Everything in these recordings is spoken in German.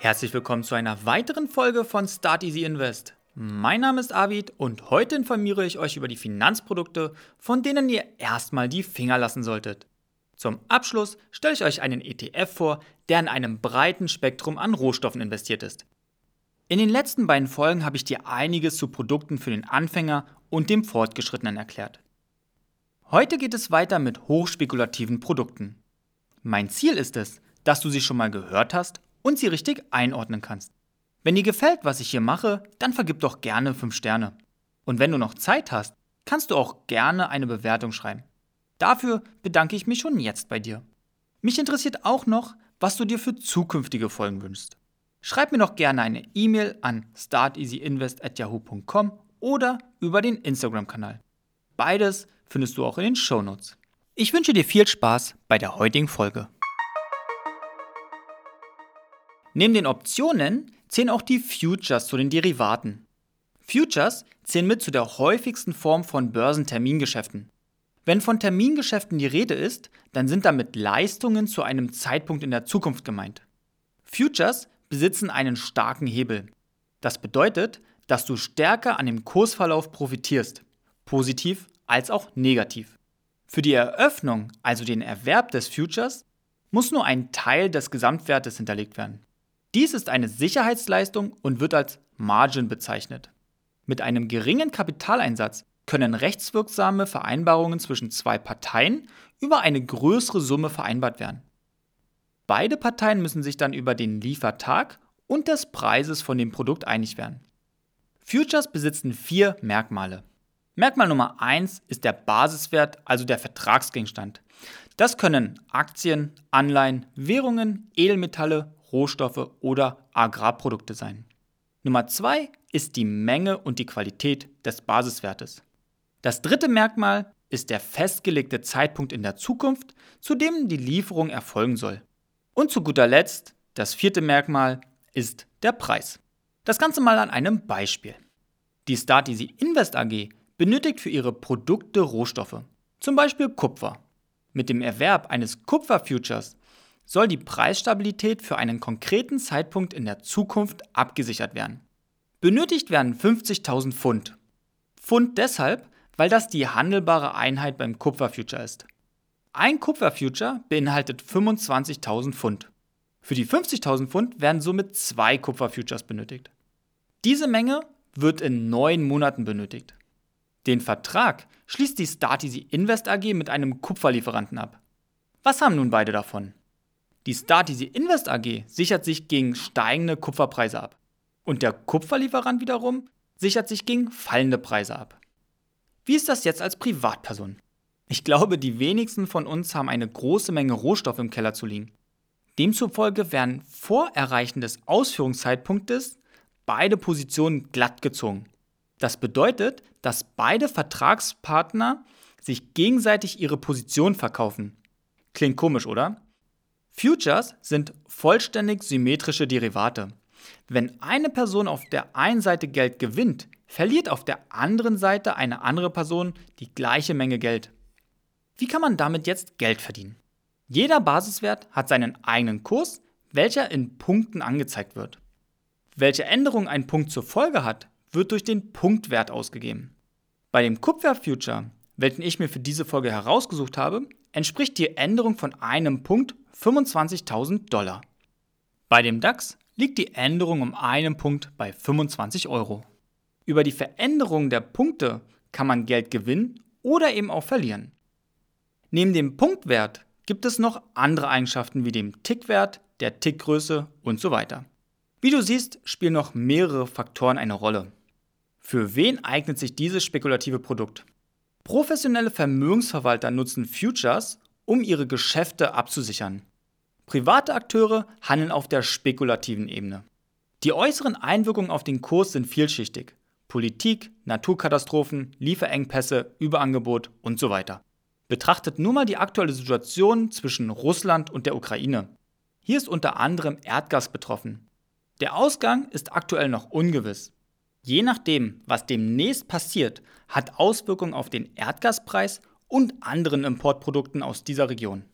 Herzlich willkommen zu einer weiteren Folge von Start Easy Invest. Mein Name ist Avid und heute informiere ich euch über die Finanzprodukte, von denen ihr erstmal die Finger lassen solltet. Zum Abschluss stelle ich euch einen ETF vor, der in einem breiten Spektrum an Rohstoffen investiert ist. In den letzten beiden Folgen habe ich dir einiges zu Produkten für den Anfänger und dem Fortgeschrittenen erklärt. Heute geht es weiter mit hochspekulativen Produkten. Mein Ziel ist es, dass du sie schon mal gehört hast und sie richtig einordnen kannst. Wenn dir gefällt, was ich hier mache, dann vergib doch gerne 5 Sterne. Und wenn du noch Zeit hast, kannst du auch gerne eine Bewertung schreiben. Dafür bedanke ich mich schon jetzt bei dir. Mich interessiert auch noch, was du dir für zukünftige Folgen wünschst. Schreib mir doch gerne eine E-Mail an starteasyinvest@yahoo.com oder über den Instagram-Kanal. Beides findest du auch in den Shownotes. Ich wünsche dir viel Spaß bei der heutigen Folge. Neben den Optionen zählen auch die Futures zu den Derivaten. Futures zählen mit zu der häufigsten Form von Börsentermingeschäften. Wenn von Termingeschäften die Rede ist, dann sind damit Leistungen zu einem Zeitpunkt in der Zukunft gemeint. Futures besitzen einen starken Hebel. Das bedeutet, dass du stärker an dem Kursverlauf profitierst, positiv als auch negativ. Für die Eröffnung, also den Erwerb des Futures, muss nur ein Teil des Gesamtwertes hinterlegt werden. Dies ist eine Sicherheitsleistung und wird als Margin bezeichnet. Mit einem geringen Kapitaleinsatz können rechtswirksame Vereinbarungen zwischen zwei Parteien über eine größere Summe vereinbart werden. Beide Parteien müssen sich dann über den Liefertag und des Preises von dem Produkt einig werden. Futures besitzen vier Merkmale. Merkmal Nummer 1 ist der Basiswert, also der Vertragsgegenstand. Das können Aktien, Anleihen, Währungen, Edelmetalle, Rohstoffe oder Agrarprodukte sein. Nummer zwei ist die Menge und die Qualität des Basiswertes. Das dritte Merkmal ist der festgelegte Zeitpunkt in der Zukunft, zu dem die Lieferung erfolgen soll. Und zu guter Letzt, das vierte Merkmal ist der Preis. Das Ganze mal an einem Beispiel. Die Start Easy Invest AG benötigt für ihre Produkte Rohstoffe, zum Beispiel Kupfer. Mit dem Erwerb eines Kupferfutures soll die Preisstabilität für einen konkreten Zeitpunkt in der Zukunft abgesichert werden. Benötigt werden 50.000 Pfund. Pfund deshalb, weil das die handelbare Einheit beim Kupferfuture ist. Ein Kupferfuture beinhaltet 25.000 Pfund. Für die 50.000 Pfund werden somit zwei Kupferfutures benötigt. Diese Menge wird in neun Monaten benötigt. Den Vertrag schließt die Start Easy Invest AG mit einem Kupferlieferanten ab. Was haben nun beide davon? Die Start Easy Invest AG sichert sich gegen steigende Kupferpreise ab. Und der Kupferlieferant wiederum sichert sich gegen fallende Preise ab. Wie ist das jetzt als Privatperson? Ich glaube, die wenigsten von uns haben eine große Menge Rohstoffe im Keller zu liegen. Demzufolge werden vor Erreichen des Ausführungszeitpunktes beide Positionen glatt gezogen. Das bedeutet, dass beide Vertragspartner sich gegenseitig ihre Position verkaufen. Klingt komisch, oder? Futures sind vollständig symmetrische Derivate. Wenn eine Person auf der einen Seite Geld gewinnt, verliert auf der anderen Seite eine andere Person die gleiche Menge Geld. Wie kann man damit jetzt Geld verdienen? Jeder Basiswert hat seinen eigenen Kurs, welcher in Punkten angezeigt wird. Welche Änderung ein Punkt zur Folge hat, wird durch den Punktwert ausgegeben. Bei dem Kupferfuture, welchen ich mir für diese Folge herausgesucht habe, entspricht die Änderung von einem Punkt 25.000 Dollar. Bei dem DAX liegt die Änderung um einen Punkt bei 25 Euro. Über die Veränderung der Punkte kann man Geld gewinnen oder eben auch verlieren. Neben dem Punktwert gibt es noch andere Eigenschaften wie dem Tickwert, der Tickgröße und so weiter. Wie du siehst, spielen noch mehrere Faktoren eine Rolle. Für wen eignet sich dieses spekulative Produkt? Professionelle Vermögensverwalter nutzen Futures, um ihre Geschäfte abzusichern. Private Akteure handeln auf der spekulativen Ebene. Die äußeren Einwirkungen auf den Kurs sind vielschichtig. Politik, Naturkatastrophen, Lieferengpässe, Überangebot und so weiter. Betrachtet nur mal die aktuelle Situation zwischen Russland und der Ukraine. Hier ist unter anderem Erdgas betroffen. Der Ausgang ist aktuell noch ungewiss. Je nachdem, was demnächst passiert, hat Auswirkungen auf den Erdgaspreis und anderen Importprodukten aus dieser Region.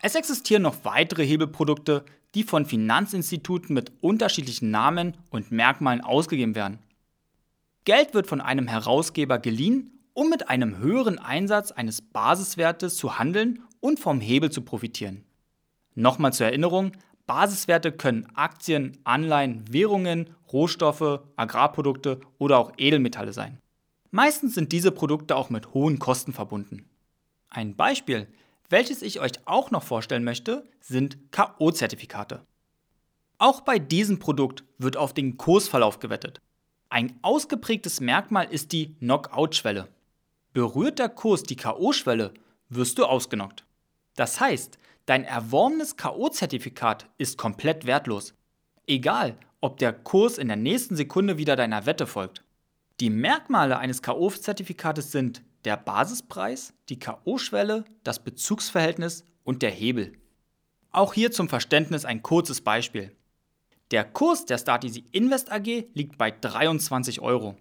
Es existieren noch weitere Hebelprodukte, die von Finanzinstituten mit unterschiedlichen Namen und Merkmalen ausgegeben werden. Geld wird von einem Herausgeber geliehen, um mit einem höheren Einsatz eines Basiswertes zu handeln und vom Hebel zu profitieren. Nochmal zur Erinnerung, Basiswerte können Aktien, Anleihen, Währungen, Rohstoffe, Agrarprodukte oder auch Edelmetalle sein. Meistens sind diese Produkte auch mit hohen Kosten verbunden. Ein Beispiel, welches ich euch auch noch vorstellen möchte, sind KO-Zertifikate. Auch bei diesem Produkt wird auf den Kursverlauf gewettet. Ein ausgeprägtes Merkmal ist die Knockout-Schwelle. Berührt der Kurs die KO-Schwelle, wirst du ausgenockt. Das heißt, dein erworbenes KO-Zertifikat ist komplett wertlos. Egal, ob der Kurs in der nächsten Sekunde wieder deiner Wette folgt. Die Merkmale eines KO-Zertifikates sind der Basispreis, die KO-Schwelle, das Bezugsverhältnis und der Hebel. Auch hier zum Verständnis ein kurzes Beispiel. Der Kurs der Starteasy Invest AG liegt bei 23 Euro.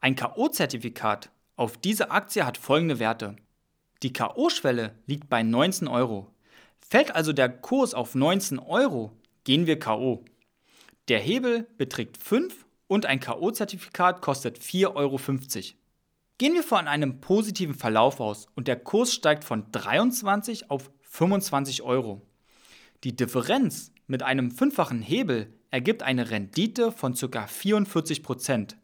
Ein KO-Zertifikat auf diese Aktie hat folgende Werte. Die KO-Schwelle liegt bei 19 Euro. Fällt also der Kurs auf 19 Euro, gehen wir KO. Der Hebel beträgt 5 und ein KO-Zertifikat kostet 4,50 Euro. Gehen wir von einem positiven Verlauf aus und der Kurs steigt von 23 auf 25 Euro. Die Differenz mit einem fünffachen Hebel ergibt eine Rendite von ca. 44%.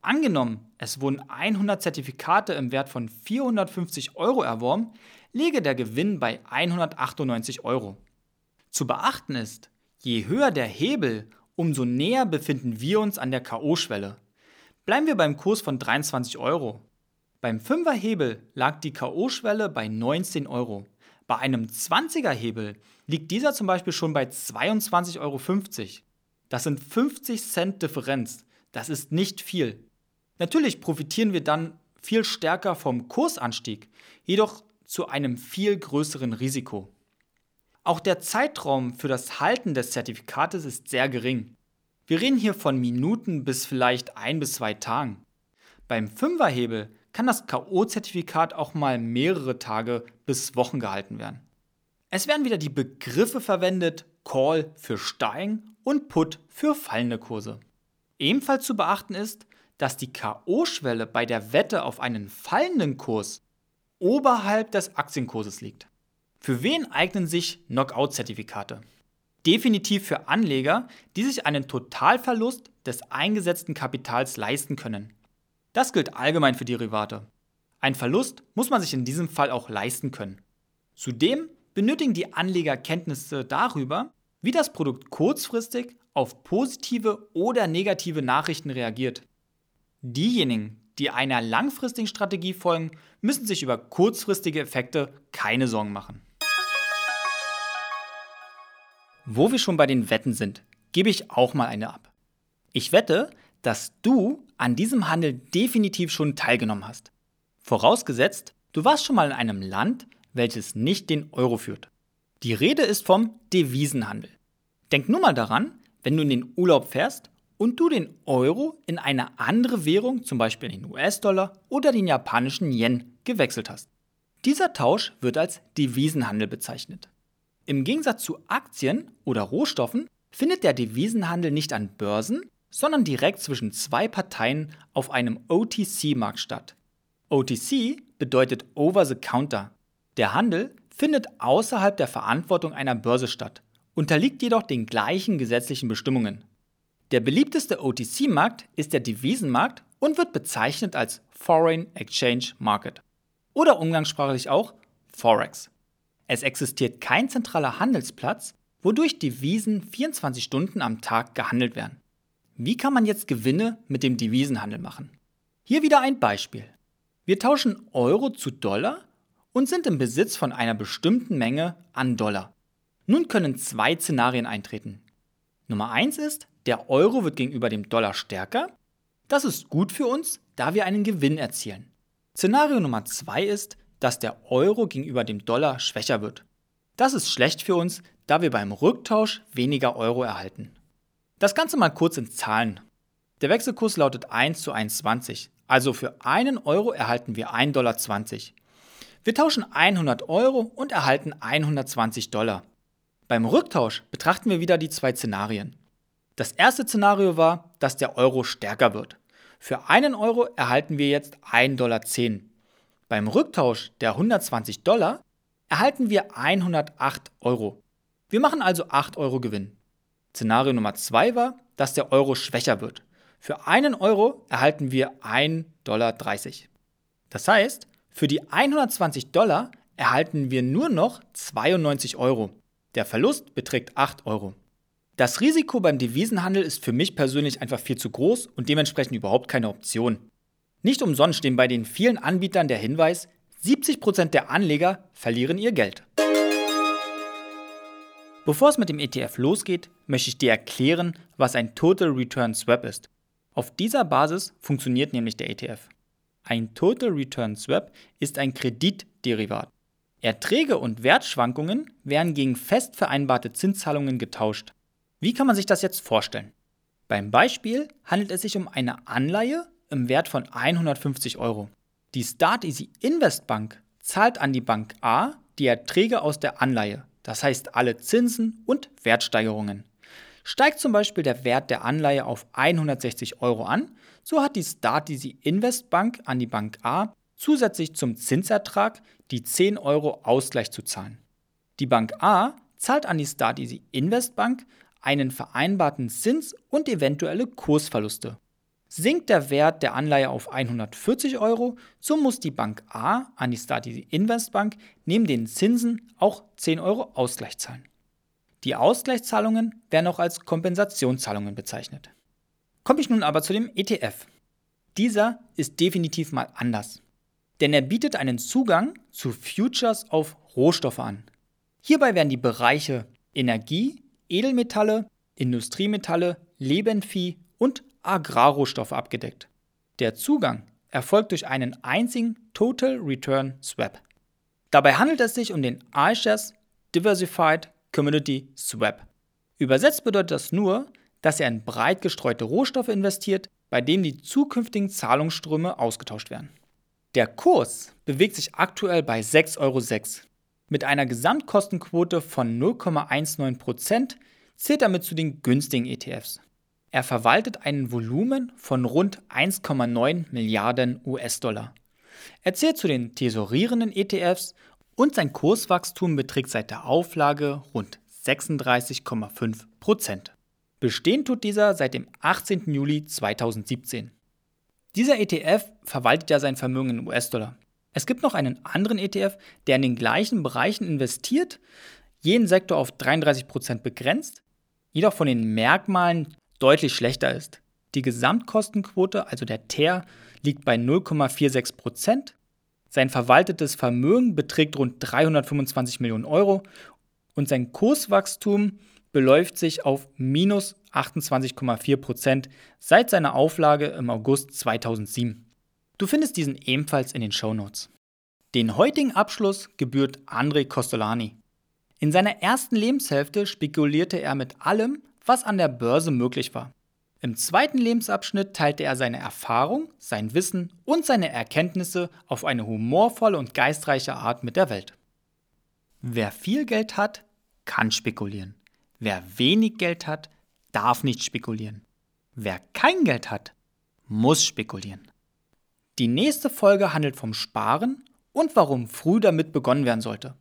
Angenommen, es wurden 100 Zertifikate im Wert von 450 Euro erworben, liege der Gewinn bei 198 Euro. Zu beachten ist, je höher der Hebel, umso näher befinden wir uns an der KO-Schwelle. Bleiben wir beim Kurs von 23 Euro. Beim 5er Hebel lag die KO-Schwelle bei 19 Euro. Bei einem 20er Hebel liegt dieser zum Beispiel schon bei 22,50 Euro. Das sind 50 Cent Differenz. Das ist nicht viel. Natürlich profitieren wir dann viel stärker vom Kursanstieg, jedoch zu einem viel größeren Risiko. Auch der Zeitraum für das Halten des Zertifikates ist sehr gering. Wir reden hier von Minuten bis vielleicht ein bis zwei Tagen. Beim Fünferhebel kann das KO-Zertifikat auch mal mehrere Tage bis Wochen gehalten werden. Es werden wieder die Begriffe verwendet Call für steigen und Put für fallende Kurse. Ebenfalls zu beachten ist, dass die KO-Schwelle bei der Wette auf einen fallenden Kurs oberhalb des Aktienkurses liegt. Für wen eignen sich Knockout-Zertifikate? Definitiv für Anleger, die sich einen Totalverlust des eingesetzten Kapitals leisten können. Das gilt allgemein für Derivate. Ein Verlust muss man sich in diesem Fall auch leisten können. Zudem benötigen die Anleger Kenntnisse darüber, wie das Produkt kurzfristig auf positive oder negative Nachrichten reagiert. Diejenigen, die einer langfristigen Strategie folgen, müssen sich über kurzfristige Effekte keine Sorgen machen. Wo wir schon bei den Wetten sind, gebe ich auch mal eine ab. Ich wette, dass du an diesem Handel definitiv schon teilgenommen hast. Vorausgesetzt, du warst schon mal in einem Land, welches nicht den Euro führt. Die Rede ist vom Devisenhandel. Denk nur mal daran, wenn du in den Urlaub fährst und du den Euro in eine andere Währung, zum Beispiel den US-Dollar oder den japanischen Yen, gewechselt hast. Dieser Tausch wird als Devisenhandel bezeichnet. Im Gegensatz zu Aktien oder Rohstoffen findet der Devisenhandel nicht an Börsen, sondern direkt zwischen zwei Parteien auf einem OTC-Markt statt. OTC bedeutet Over the Counter. Der Handel findet außerhalb der Verantwortung einer Börse statt, unterliegt jedoch den gleichen gesetzlichen Bestimmungen. Der beliebteste OTC-Markt ist der Devisenmarkt und wird bezeichnet als Foreign Exchange Market oder umgangssprachlich auch Forex. Es existiert kein zentraler Handelsplatz, wodurch Devisen 24 Stunden am Tag gehandelt werden. Wie kann man jetzt Gewinne mit dem Devisenhandel machen? Hier wieder ein Beispiel. Wir tauschen Euro zu Dollar und sind im Besitz von einer bestimmten Menge an Dollar. Nun können zwei Szenarien eintreten. Nummer 1 ist, der Euro wird gegenüber dem Dollar stärker. Das ist gut für uns, da wir einen Gewinn erzielen. Szenario Nummer 2 ist, dass der Euro gegenüber dem Dollar schwächer wird. Das ist schlecht für uns, da wir beim Rücktausch weniger Euro erhalten. Das Ganze mal kurz in Zahlen. Der Wechselkurs lautet 1 zu 1,20. Also für einen Euro erhalten wir 1,20 Dollar. Wir tauschen 100 Euro und erhalten 120 Dollar. Beim Rücktausch betrachten wir wieder die zwei Szenarien. Das erste Szenario war, dass der Euro stärker wird. Für einen Euro erhalten wir jetzt 1,10 Dollar. Beim Rücktausch der 120 Dollar erhalten wir 108 Euro. Wir machen also 8 Euro Gewinn. Szenario Nummer 2 war, dass der Euro schwächer wird. Für einen Euro erhalten wir 1,30 Dollar. Das heißt, für die 120 Dollar erhalten wir nur noch 92 Euro. Der Verlust beträgt 8 Euro. Das Risiko beim Devisenhandel ist für mich persönlich einfach viel zu groß und dementsprechend überhaupt keine Option. Nicht umsonst stehen bei den vielen Anbietern der Hinweis, 70% der Anleger verlieren ihr Geld. Bevor es mit dem ETF losgeht, möchte ich dir erklären, was ein Total Return Swap ist. Auf dieser Basis funktioniert nämlich der ETF. Ein Total Return Swap ist ein Kreditderivat. Erträge und Wertschwankungen werden gegen fest vereinbarte Zinszahlungen getauscht. Wie kann man sich das jetzt vorstellen? Beim Beispiel handelt es sich um eine Anleihe im Wert von 150 Euro. Die Start Easy Invest Bank zahlt an die Bank A die Erträge aus der Anleihe, das heißt alle Zinsen und Wertsteigerungen. Steigt zum Beispiel der Wert der Anleihe auf 160 Euro an, so hat die Start Easy Invest Bank an die Bank A zusätzlich zum Zinsertrag die 10 Euro Ausgleich zu zahlen. Die Bank A zahlt an die Start Easy Invest Bank einen vereinbarten Zins und eventuelle Kursverluste. Sinkt der Wert der Anleihe auf 140 Euro, so muss die Bank A an die Stati Investbank neben den Zinsen auch 10 Euro Ausgleich zahlen. Die Ausgleichszahlungen werden auch als Kompensationszahlungen bezeichnet. Komme ich nun aber zu dem ETF. Dieser ist definitiv mal anders, denn er bietet einen Zugang zu Futures auf Rohstoffe an. Hierbei werden die Bereiche Energie, Edelmetalle, Industriemetalle, Lebendvieh und Agrarrohstoffe abgedeckt. Der Zugang erfolgt durch einen einzigen Total Return Swap. Dabei handelt es sich um den iShares Diversified Community Swap. Übersetzt bedeutet das nur, dass er in breit gestreute Rohstoffe investiert, bei denen die zukünftigen Zahlungsströme ausgetauscht werden. Der Kurs bewegt sich aktuell bei 6,06 Euro. Mit einer Gesamtkostenquote von 0,19% zählt damit zu den günstigen ETFs. Er verwaltet ein Volumen von rund 1,9 Milliarden US-Dollar. Er zählt zu den tesorierenden ETFs und sein Kurswachstum beträgt seit der Auflage rund 36,5% Bestehen tut dieser seit dem 18. Juli 2017. Dieser ETF verwaltet ja sein Vermögen in US-Dollar. Es gibt noch einen anderen ETF, der in den gleichen Bereichen investiert, jeden Sektor auf 33% begrenzt, jedoch von den Merkmalen deutlich schlechter ist. Die Gesamtkostenquote, also der TER, liegt bei 0,46%. Sein verwaltetes Vermögen beträgt rund 325 Millionen Euro und sein Kurswachstum beläuft sich auf minus 28,4% seit seiner Auflage im August 2007. Du findest diesen ebenfalls in den Show Notes. Den heutigen Abschluss gebührt André Costolani. In seiner ersten Lebenshälfte spekulierte er mit allem, was an der Börse möglich war. Im zweiten Lebensabschnitt teilte er seine Erfahrung, sein Wissen und seine Erkenntnisse auf eine humorvolle und geistreiche Art mit der Welt. Wer viel Geld hat, kann spekulieren. Wer wenig Geld hat, darf nicht spekulieren. Wer kein Geld hat, muss spekulieren. Die nächste Folge handelt vom Sparen und warum früh damit begonnen werden sollte.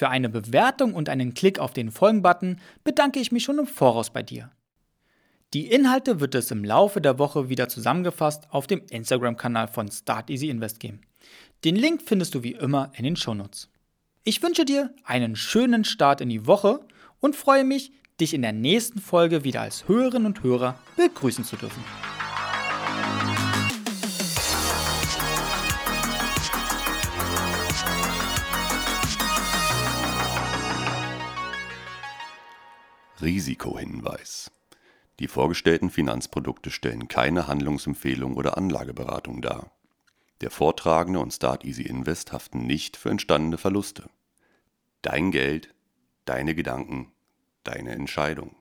Für eine Bewertung und einen Klick auf den Folgen-Button bedanke ich mich schon im Voraus bei dir. Die Inhalte wird es im Laufe der Woche wieder zusammengefasst auf dem Instagram-Kanal von Start Easy Invest geben. Den Link findest du wie immer in den Shownotes. Ich wünsche dir einen schönen Start in die Woche und freue mich, dich in der nächsten Folge wieder als Hörerinnen und Hörer begrüßen zu dürfen. Risikohinweis. Die vorgestellten Finanzprodukte stellen keine Handlungsempfehlung oder Anlageberatung dar. Der Vortragende und Start Easy Invest haften nicht für entstandene Verluste. Dein Geld, deine Gedanken, deine Entscheidung.